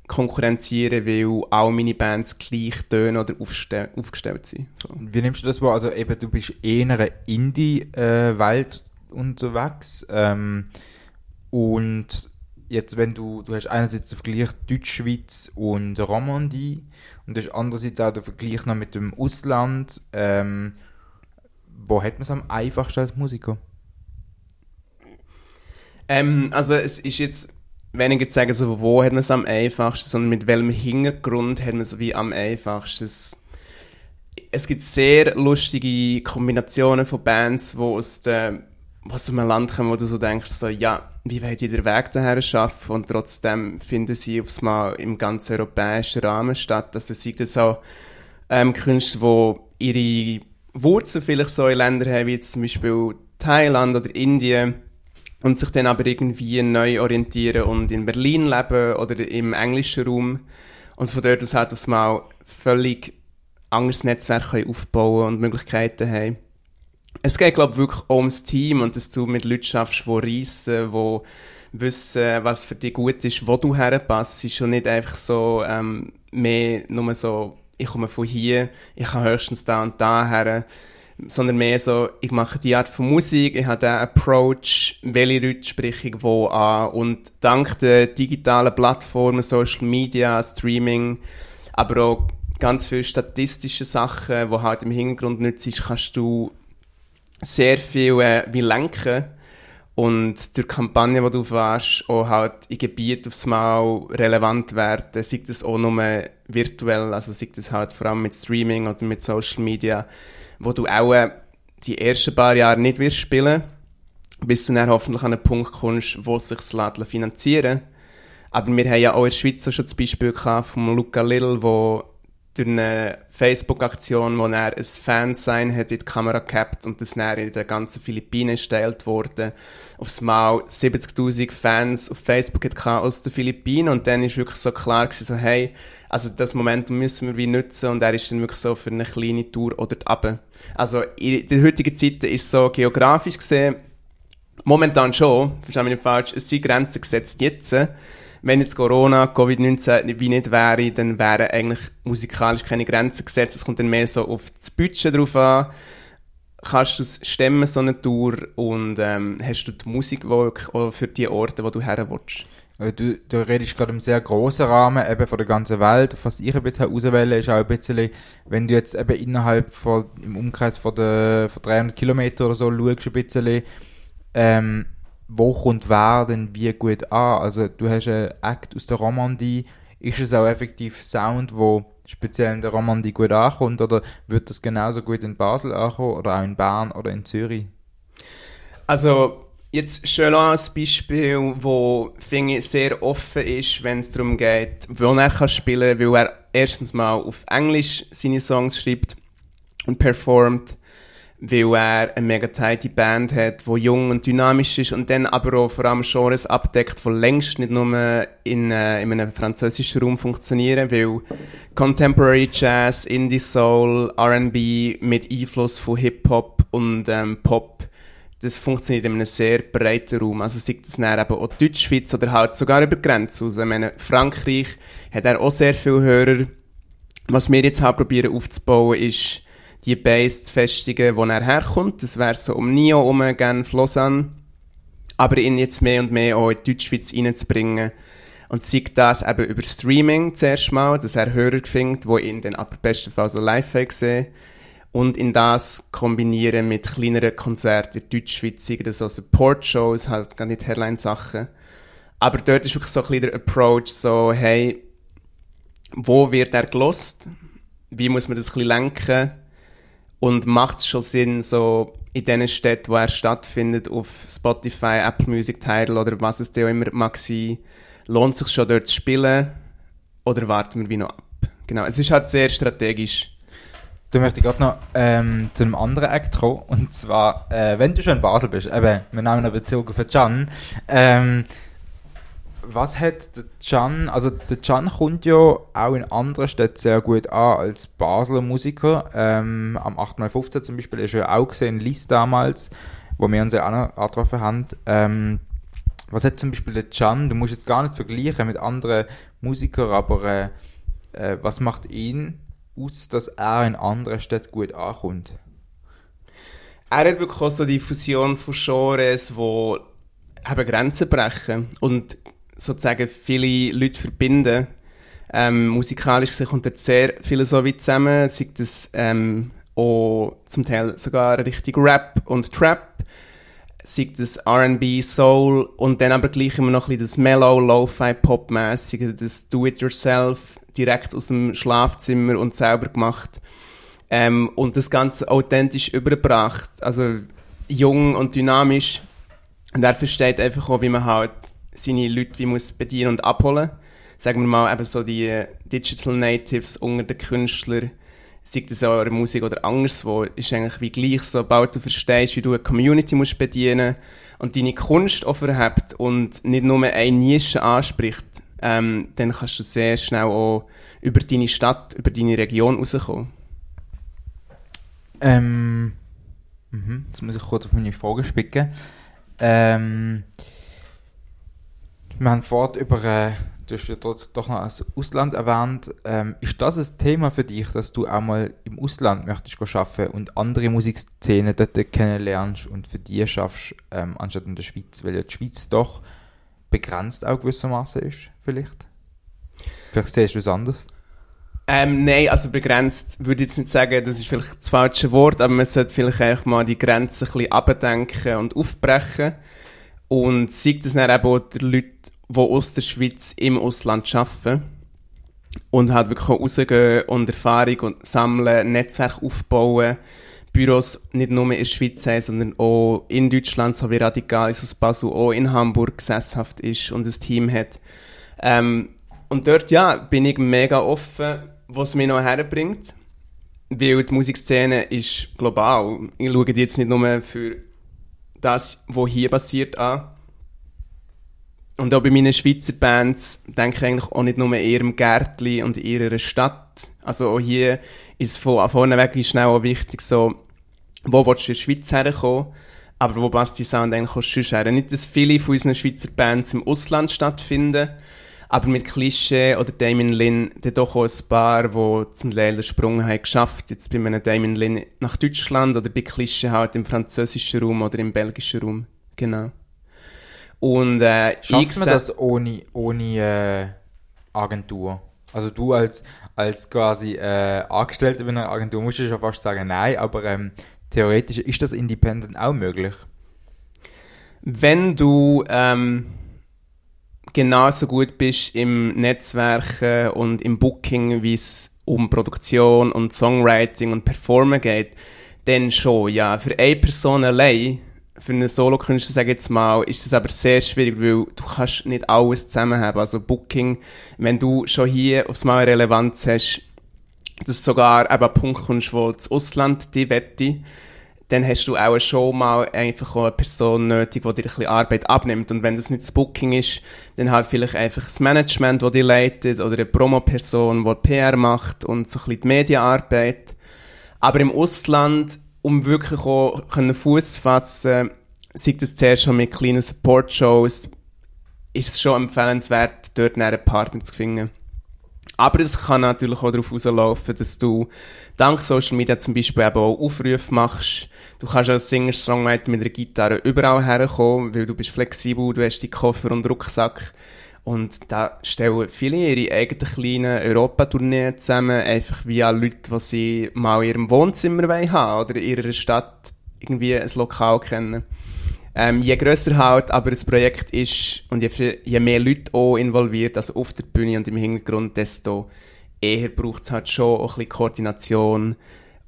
konkurrenziere, weil all meine Bands gleich tönen oder aufgestellt sind. So. Wie nimmst du das wahr? Also eben, du bist eher in einer Indie-Welt unterwegs ähm, und jetzt, wenn du, du hast einerseits den Vergleich Deutschschweiz und Romandie und du hast andererseits auch den Vergleich noch mit dem Ausland, ähm, wo hat man es am einfachsten als Musiker? Ähm, also es ist jetzt weniger zu sagen, so, wo hat man es am einfachsten, sondern mit welchem Hintergrund hat man es wie am einfachsten. Es, gibt sehr lustige Kombinationen von Bands, wo aus der aus einem Land kommen, wo du so denkst, so, ja, wie ihr den Weg daher schaffen und trotzdem finden sie aufs Mal im ganzen europäischen Rahmen statt. Also es sind so ähm, Künstler, die ihre Wurzeln vielleicht so in Ländern haben, wie zum Beispiel Thailand oder Indien und sich dann aber irgendwie neu orientieren und in Berlin leben oder im englischen Raum und von dort aus halt aufs Mal völlig anderes Netzwerk aufbauen und Möglichkeiten haben. Es geht, glaube ich, wirklich ums Team und dass du mit Leuten schaffst, die reissen, die wissen, was für dich gut ist, wo du herpasst. Ist schon nicht einfach so ähm, mehr nur so, ich komme von hier, ich kann höchstens da und da her sondern mehr so, ich mache die Art von Musik, ich habe den Approach, welche Leute spreche ich wo an und dank der digitalen Plattformen, Social Media, Streaming, aber auch ganz viele statistische Sachen, wo halt im Hintergrund nützt, kannst du sehr viel äh, lenken und durch Kampagnen, die du fährst, auch halt in Gebieten aufs Mal relevant werden, sei das auch nur virtuell, also sei das halt vor allem mit Streaming oder mit Social Media, wo du auch äh, die ersten paar Jahre nicht wirst spielen, bis du dann hoffentlich an einen Punkt kommst, wo sich das Laden finanzieren. Aber wir haben ja auch in der Schweiz schon das Beispiel gehabt von Luca Little, wo durch eine Facebook-Aktion, wo er ein Fansign hat in die Kamera gehabt und das dann in den ganzen Philippinen gestellt wurde, aufs Mal 70'000 Fans auf Facebook hat aus den Philippinen und dann ist wirklich so klar gewesen, so hey, also das Momentum müssen wir wie nutzen und er ist dann wirklich so für eine kleine Tour oder runter. Also in der heutigen Zeit ist so geografisch gesehen, momentan schon, verstehe mich nicht falsch, es sind Grenzen gesetzt jetzt, wenn jetzt Corona, Covid-19 wie nicht wäre, dann wären eigentlich musikalisch keine Grenzen gesetzt. Es kommt dann mehr so auf das Budget drauf an. Kannst du es stemmen, so eine Tour, und ähm, hast du die Musik für die Orte, wo du her willst? Du, du redest gerade im sehr grossen Rahmen eben von der ganzen Welt. Was ich ein bisschen auswähle, ist auch ein bisschen, wenn du jetzt eben innerhalb von, im Umkreis von, der, von 300 Kilometern oder so schaust, ein bisschen, ähm, wo kommt wer denn wie gut an. Also du hast einen Act aus der Romandie, ist es auch effektiv Sound, wo speziell in der Romandie gut ankommt oder wird das genauso gut in Basel ankommen oder auch in Bern oder in Zürich? Also jetzt schon als Beispiel, wo finde ich sehr offen ist, wenn es darum geht, wo er kann spielen, weil er erstens mal auf Englisch seine Songs schreibt und performt weil er eine mega tighte Band hat, die jung und dynamisch ist und dann aber auch vor allem Genres abdeckt, die längst nicht nur in, äh, in einem französischen Raum funktionieren, weil Contemporary Jazz, Indie Soul, R&B mit Einfluss von Hip-Hop und ähm, Pop, das funktioniert in einem sehr breiten Raum. Also sei das dann eben auch Deutschschweiz oder halt sogar über Grenzen aus. Ich meine, Frankreich hat er auch sehr viele Hörer. Was wir jetzt haben probieren aufzubauen, ist die Base zu festigen, wo er herkommt. Das wäre so um Nio um, Genf, Lausanne. Aber ihn jetzt mehr und mehr auch in die Deutschschweiz reinzubringen. Und sieht das eben über Streaming zuerst mal, dass er Hörer findet, wo ihn dann aber bestenfalls so live sehen und in das kombinieren mit kleineren Konzerten in Deutschschweiz, so Support-Shows, halt gar nicht Headline-Sachen. Aber dort ist wirklich so ein bisschen der Approach, so, hey, wo wird er gelost? Wie muss man das ein bisschen lenken? Und macht es schon Sinn, so in den Städten, wo er stattfindet, auf Spotify, Apple Music, Tidal oder was es dir auch immer mag sein, lohnt sich schon dort zu spielen? Oder warten wir wie noch ab? Genau, es ist halt sehr strategisch. Du möchtest gerade noch ähm, zu einem anderen Act kommen. Und zwar, äh, wenn du schon in Basel bist, eben, wir nehmen einen Bezug auf Can. Ähm, was hat der Can, also der Can kommt ja auch in anderen Städten sehr gut an als Basler Musiker. Ähm, am 8x15 zum Beispiel ist er auch gesehen, Lies damals, wo wir uns ja auch noch angetroffen haben. Ähm, was hat zum Beispiel der Can, du musst jetzt gar nicht vergleichen mit anderen Musikern, aber äh, äh, was macht ihn aus, dass er in anderen Städten gut ankommt? Er hat wirklich so die Fusion von Genres, die Grenzen brechen und sozusagen viele Leute verbinden. Ähm, musikalisch gesehen kommt dort sehr viel so wie zusammen, sei das ähm, auch zum Teil sogar richtig Rap und Trap, sei das R&B, Soul und dann aber gleich immer noch ein bisschen das Mellow, Lo-Fi, Pop-mäßige, das Do-It-Yourself, direkt aus dem Schlafzimmer und selber gemacht. Ähm, und das Ganze authentisch überbracht, also jung und dynamisch. Und er versteht einfach auch, wie man halt seine Leute wie muss bedienen und abholen. Sagen wir mal eben so die Digital Natives unter den Künstlern, sei das auch in Musik oder anderswo, ist eigentlich wie gleich, sobald du verstehst, wie du eine Community musst bedienen und deine Kunst aufhebt und nicht nur eine Nische anspricht, ähm, dann kannst du sehr schnell auch über deine Stadt, über deine Region rauskommen. Ähm, mhm, jetzt muss ich kurz auf meine Frage spicken. Ähm, wir haben vorhin über, äh, du hast ja dort doch noch das Ausland erwähnt. Ähm, ist das ein Thema für dich, dass du auch mal im Ausland möchtest arbeiten und andere Musikszenen dort kennenlernst und für die schaffst, ähm, anstatt in der Schweiz? Weil ja die Schweiz doch begrenzt auch gewissermaßen ist, vielleicht? Vielleicht siehst du es anders? Ähm, nein, also begrenzt würde ich jetzt nicht sagen, das ist vielleicht das falsche Wort, aber man sollte vielleicht einfach mal die Grenzen ein bisschen abdenken und aufbrechen. Und zeigt das dann eben auch den Leuten, die aus der Schweiz im Ausland arbeiten und halt wirklich rausgehen und Erfahrung und sammeln, Netzwerk aufbauen, Büros nicht nur in der Schweiz haben, sondern auch in Deutschland, so wie Radikalis aus Basel auch in Hamburg sesshaft ist und ein Team hat. Ähm, und dort, ja, bin ich mega offen, was mich noch herbringt. Weil die Musikszene ist global. Ich schaue jetzt nicht nur für das, was hier passiert, an. Und auch bei meinen Schweizer Bands denke ich eigentlich auch nicht nur ihrem Gärtli und ihrer Stadt. Also auch hier ist es von vorneweg schnell auch wichtig, so, wo willst du in die Schweiz herkommen? Aber wo passt die Sound eigentlich auch sonst her? Nicht, dass viele von unseren Schweizer Bands im Ausland stattfinden, aber mit Klischee oder Damien Lin, dann doch auch ein paar, die zum den Sprung haben geschafft. Jetzt bei einem Damien Lin nach Deutschland oder bei Klischee halt im französischen Raum oder im belgischen Raum. Genau. Und äh, Schafft man das ohne, ohne äh, Agentur? Also du als, als quasi äh, Angestellter bei einer Agentur musst du schon fast sagen, nein, aber ähm, theoretisch ist das independent auch möglich. Wenn du ähm, genauso gut bist im Netzwerken und im Booking, wie es um Produktion und Songwriting und Performen geht, dann schon, ja. Für eine Person allein, für einen Solo-Künstler, sage ich jetzt mal, ist es aber sehr schwierig, weil du kannst nicht alles zusammen haben. Also Booking, wenn du schon hier aufs Mal Relevanz hast, dass sogar eben ein Punkt kommst, wo das Ausland die wette, dann hast du auch schon mal einfach eine Person nötig, die dir ein bisschen Arbeit abnimmt. Und wenn das nicht das Booking ist, dann halt vielleicht einfach das Management, das dich leitet, oder eine Promo-Person, die PR macht und so ein bisschen die Medienarbeit. Aber im Ausland, um wirklich auch Fuß fassen, sei das zuerst schon mit kleinen Support-Shows, ist es schon empfehlenswert, dort einen Partner zu finden. Aber es kann natürlich auch darauf rauslaufen, dass du dank Social Media zum Beispiel eben auch Aufrufe machst. Du kannst als Singer-Songwriter mit einer Gitarre überall herkommen, weil du bist flexibel, du hast die Koffer und Rucksack. Und da stellen viele ihre eigenen kleinen Europatourneen zusammen, einfach via Leute, die sie mal in ihrem Wohnzimmer haben oder in ihrer Stadt irgendwie ein Lokal kennen. Ähm, je grösser halt aber das Projekt ist und je, je mehr Leute auch involviert, also auf der Bühne und im Hintergrund, desto eher braucht es halt schon ein bisschen Koordination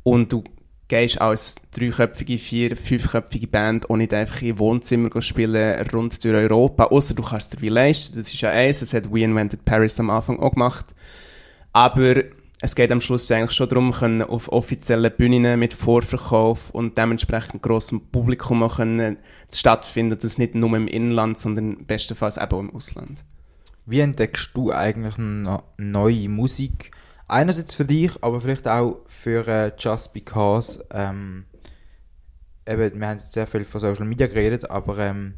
und du gehst als dreiköpfige, vier-, fünfköpfige Band auch nicht einfach in Wohnzimmer spielen rund durch Europa, außer du kannst dir wie leisten, das ist ja eins, das hat We Invented Paris am Anfang auch gemacht. Aber es geht am Schluss eigentlich schon darum, können auf offiziellen Bühnen mit Vorverkauf und dementsprechend grossem Publikum auch können stattfinden, das nicht nur im Inland, sondern bestenfalls auch im Ausland. Wie entdeckst du eigentlich neue Musik? Einerseits für dich, aber vielleicht auch für äh, Just Because. Ähm, eben, wir haben jetzt sehr viel von Social Media geredet, aber ähm,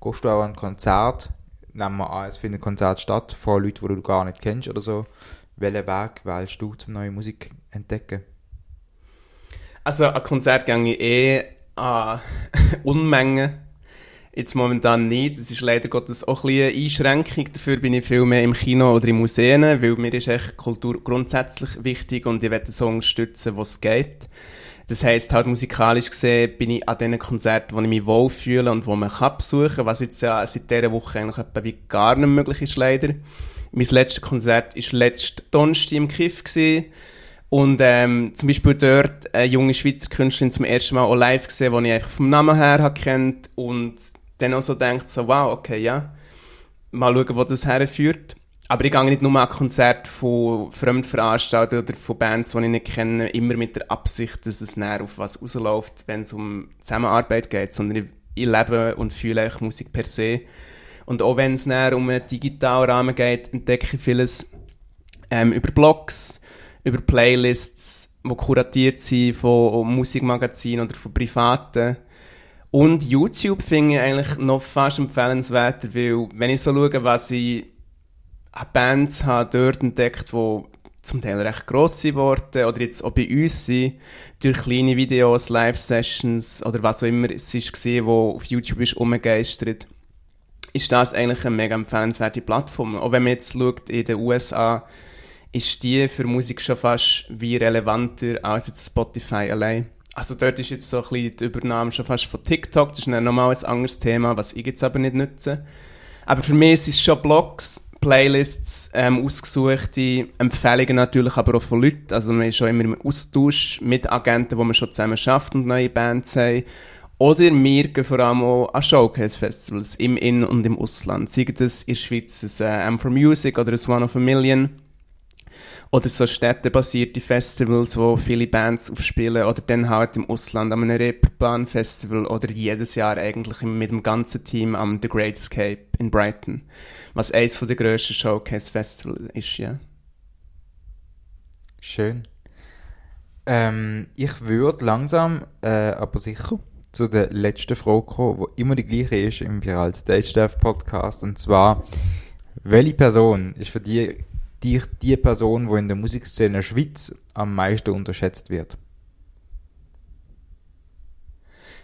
gehst du auch an ein Konzert? Nehmen wir an, es findet ein Konzert statt von Leuten, die du gar nicht kennst oder so welchen Weg wählst du, um neue Musik entdecken? Also an Konzert gehe ich eh an Unmengen. Jetzt momentan nicht. Das ist leider Gottes auch ein eine Einschränkung. Dafür bin ich viel mehr im Kino oder in Museen, weil mir ist echt Kultur grundsätzlich wichtig und ich werde so unterstützen, was geht. Das heisst, halt musikalisch gesehen bin ich an den Konzerten, wo ich mich wohlfühle und wo man kann besuchen kann, was jetzt ja seit dieser Woche eigentlich etwa wie gar nicht möglich ist, leider. Mein letztes Konzert war letzten Donnerstag im Kiff. Gewesen. Und ähm, zum Beispiel dort eine junge Schweizer Künstlerin zum ersten Mal auch live gesehen, die ich einfach vom Namen her kennt und dann auch so denkt, so wow, okay, ja, mal schauen, wo das herführt. Aber ich gehe nicht nur an Konzerte von Fremdveranstaltern oder von Bands, die ich nicht kenne, immer mit der Absicht, dass es näher auf was rausläuft, wenn es um Zusammenarbeit geht, sondern ich, ich lebe und fühle eigentlich Musik per se und auch wenn es näher um einen digitalen Rahmen geht, entdecke ich vieles ähm, über Blogs, über Playlists, die kuratiert sind von Musikmagazinen oder von Privaten. Und YouTube finde ich eigentlich noch fast empfehlenswerter, weil wenn ich so schaue, was ich an Bands habe dort entdeckt, die zum Teil recht gross geworden oder jetzt auch bei uns sind, durch kleine Videos, Live-Sessions oder was auch immer es war, wo auf YouTube ist umgegeistert ist das eigentlich eine mega empfehlenswerte Plattform. Auch wenn man jetzt schaut, in den USA ist die für Musik schon fast wie relevanter als jetzt Spotify allein. Also dort ist jetzt so ein bisschen die Übernahme schon fast von TikTok, das ist ein anderes Thema, was ich jetzt aber nicht nutze. Aber für mich ist es schon Blogs, Playlists, ähm, ausgesuchte Empfehlungen natürlich, aber auch von Leuten. Also man ist schon immer im Austausch mit Agenten, wo man schon zusammen schafft und neue Bands haben. Oder wir gehen vor allem auch an Showcase-Festivals im In- und im Ausland. Sei das in der Schweiz ein äh, M for Music oder ein One of a Million. Oder so städtebasierte Festivals, wo viele Bands aufspielen. Oder dann halt im Ausland an einem Reeperbahn-Festival. Oder jedes Jahr eigentlich mit dem ganzen Team am The Great Escape in Brighton. Was eines der grössten Showcase-Festivals ist, ja. Schön. Ähm, ich würde langsam, äh, aber sicher zu der letzten Frage kommen, die immer die gleiche ist im Viral Stage Dev Podcast. Und zwar, welche Person ist für dich die, die Person, die in der Musikszene Schweiz am meisten unterschätzt wird?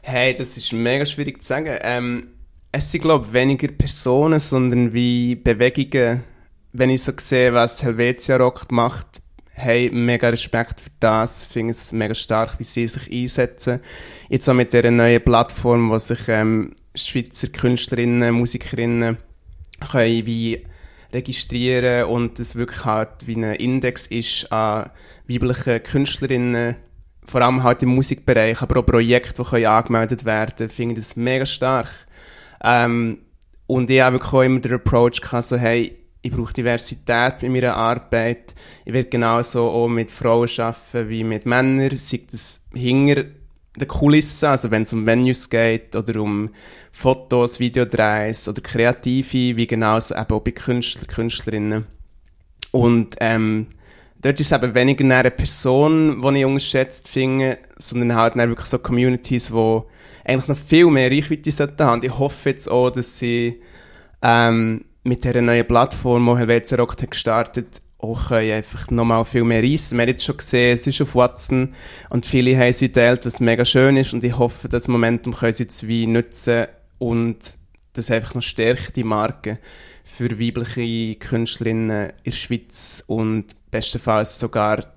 Hey, das ist mega schwierig zu sagen. Ähm, es sind, glaube ich, weniger Personen, sondern wie Bewegungen. Wenn ich so sehe, was Helvetia Rock macht, hey, mega Respekt für das, finde es mega stark, wie sie sich einsetzen. Jetzt auch mit dieser neuen Plattform, wo sich ähm, Schweizer Künstlerinnen, Musikerinnen können wie registrieren und es wirklich halt wie ein Index ist an weiblichen Künstlerinnen, vor allem halt im Musikbereich, aber auch Projekte, die können angemeldet werden, finde ich das mega stark. Ähm, und ich habe wirklich auch immer den Approach gehabt, so, hey, ich brauche Diversität bei meiner Arbeit. Ich werde genauso auch mit Frauen arbeiten wie mit Männern, sei das hinter den Kulissen, also wenn es um Venues geht oder um Fotos, Videodrehs oder Kreative, wie genauso eben auch bei Künstlern, Künstlerinnen. Und ähm, dort ist es eben weniger eine Person, die ich unterschätzt finde, sondern halt wirklich so Communities, die eigentlich noch viel mehr Reichweite sollten haben. Und ich hoffe jetzt auch, dass sie ähm, mit dieser neuen Plattform, die Helvetia Rock gestartet, auch können einfach nochmal viel mehr reissen. Wir haben jetzt schon gesehen, es ist auf Watson und viele haben es geteilt, was mega schön ist und ich hoffe, das Momentum können sie jetzt wie nutzen und das einfach noch stärkt, die Marke für weibliche Künstlerinnen in der Schweiz und bestenfalls sogar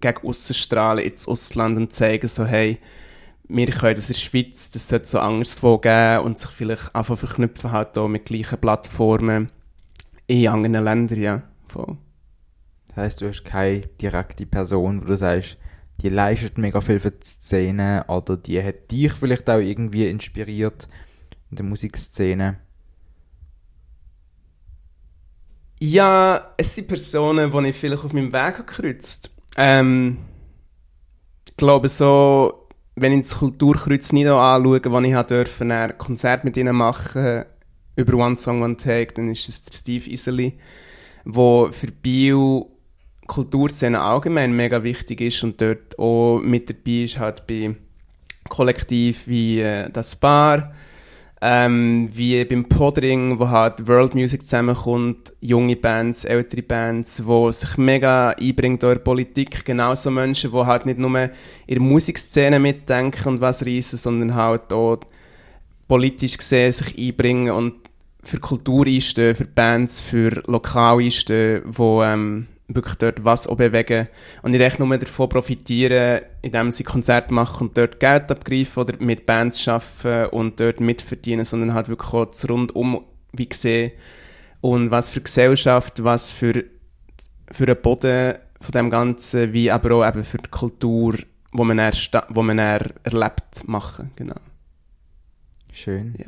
gegen Aussenstrahlen ins Ausland und zeigen so, hey, wir können das in der Schweiz, das sollte so anderswo geben und sich vielleicht einfach verknüpfen halt auch mit gleichen Plattformen in anderen Ländern, ja. Voll. Das heisst, du hast keine direkte Person, wo du sagst, die leistet mega viel für die Szene oder die hat dich vielleicht auch irgendwie inspiriert in der Musikszene? Ja, es sind Personen, die ich vielleicht auf meinem Weg gekreuzt Ähm, ich glaube so, wenn ich das Kulturkreuz Nido anschaue, wo ich durfte, ein Konzert mit ihnen machen über One Song One Take, dann ist es der Steve Iseli, wo für Bio Kulturszene allgemein mega wichtig ist und dort auch mit dabei ist halt bei Kollektiv wie äh, das Bar, ähm, wie beim Podring, wo halt World Music zusammenkommt, junge Bands, ältere Bands, wo sich mega einbringt in Politik, genauso Menschen, die halt nicht nur in der Musikszene mitdenken und was reissen, sondern halt auch politisch gesehen sich einbringen und für Kultur einstehen, für Bands, für Lokal einstehen, wo ähm, wirklich dort was auch bewegen und nicht echt nur davon profitieren, indem sie Konzerte machen und dort Geld abgreifen oder mit Bands arbeiten und dort mitverdienen, sondern halt wirklich auch das Rundum wie gesehen und was für Gesellschaft, was für, für einen Boden von dem Ganzen, wie aber auch eben für die Kultur, wo man, er, wo man er erlebt, machen, genau. Schön. Ja.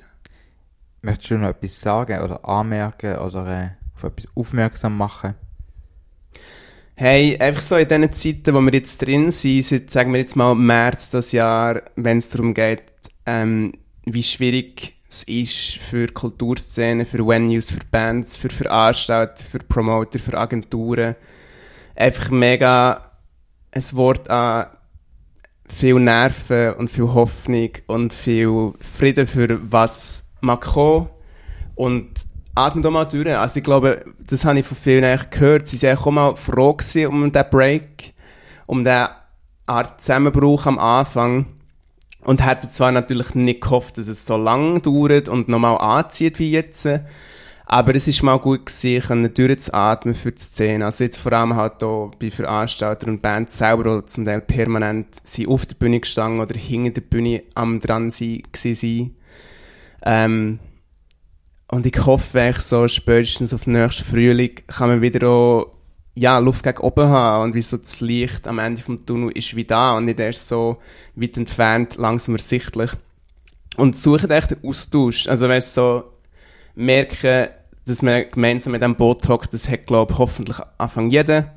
Möchtest du noch etwas sagen oder anmerken oder äh, auf etwas aufmerksam machen? Hey, einfach so in diesen Zeiten, wo wir jetzt drin sind, seit, sagen wir jetzt mal März das Jahr, wenn es darum geht, ähm, wie schwierig es ist für Kulturszenen, für Venues, für Bands, für Veranstalter, für Promoter, für Agenturen, einfach mega ein Wort an viel Nerven und viel Hoffnung und viel Frieden für was mag kommen. Und atme doch mal durch. Also ich glaube, das habe ich von vielen eigentlich gehört. Sie waren auch mal froh um diesen Break, um diesen Art Zusammenbruch am Anfang. Und hätten zwar natürlich nicht gehofft, dass es so lange dauert und nochmal anzieht wie jetzt. Aber es ist mal gut gewesen, durchzuatmen für die Szene. Also jetzt vor allem halt auch bei Veranstaltern und Bands selber, die zum Teil permanent sie auf der Bühne gestanden oder hinter der Bühne am dran sein, Ähm, und ich hoffe eigentlich so, spätestens auf nächsten Frühling kann man wieder auch, ja, Luft gegen oben haben und wie so das Licht am Ende vom Tunnel ist wie da und nicht erst so weit entfernt, langsam ersichtlich. Und suchen echt den Austausch. Also, wenn so merken, dass man gemeinsam mit dem Boot hockt, das hat, glaube ich, hoffentlich Anfang jeder.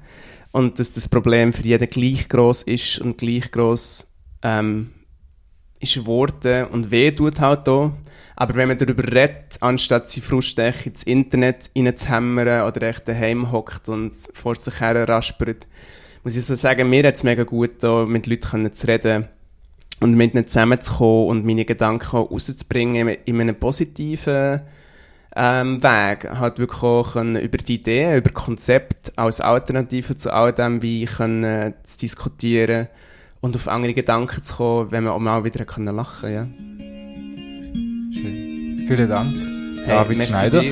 Und dass das Problem für jeden gleich groß ist und gleich groß ähm, ist geworden und weh tut halt auch. Aber wenn man darüber redet, anstatt sie Frust ins Internet reinzuhämmern oder echt daheim hockt und vor sich her raspert, muss ich so sagen, mir hat es mega gut, da mit Leuten zu reden und mit ihnen zusammenzukommen und meine Gedanken rauszubringen in einem positiven ähm, Weg. Halt wirklich auch können über die Ideen, über Konzepte als Alternative zu all dem, wie können, äh, zu diskutieren und auf andere Gedanken zu kommen, wenn man auch mal wieder lachen ja. Vielen Dank, David hey, Schneider.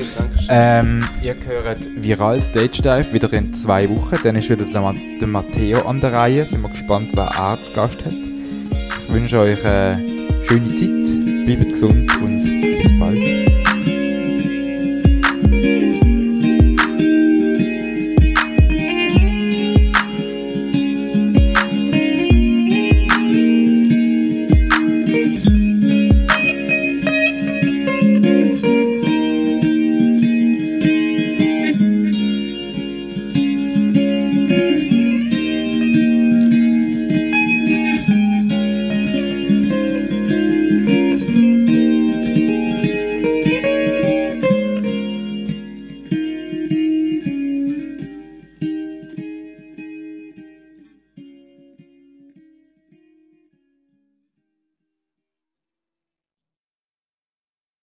Ähm, ihr hört Viral Stage Dive wieder in zwei Wochen. Dann ist wieder der, der Matteo an der Reihe. Sind wir gespannt, wer er zu Gast hat. Ich wünsche euch eine schöne Zeit, bleibt gesund und bis bald.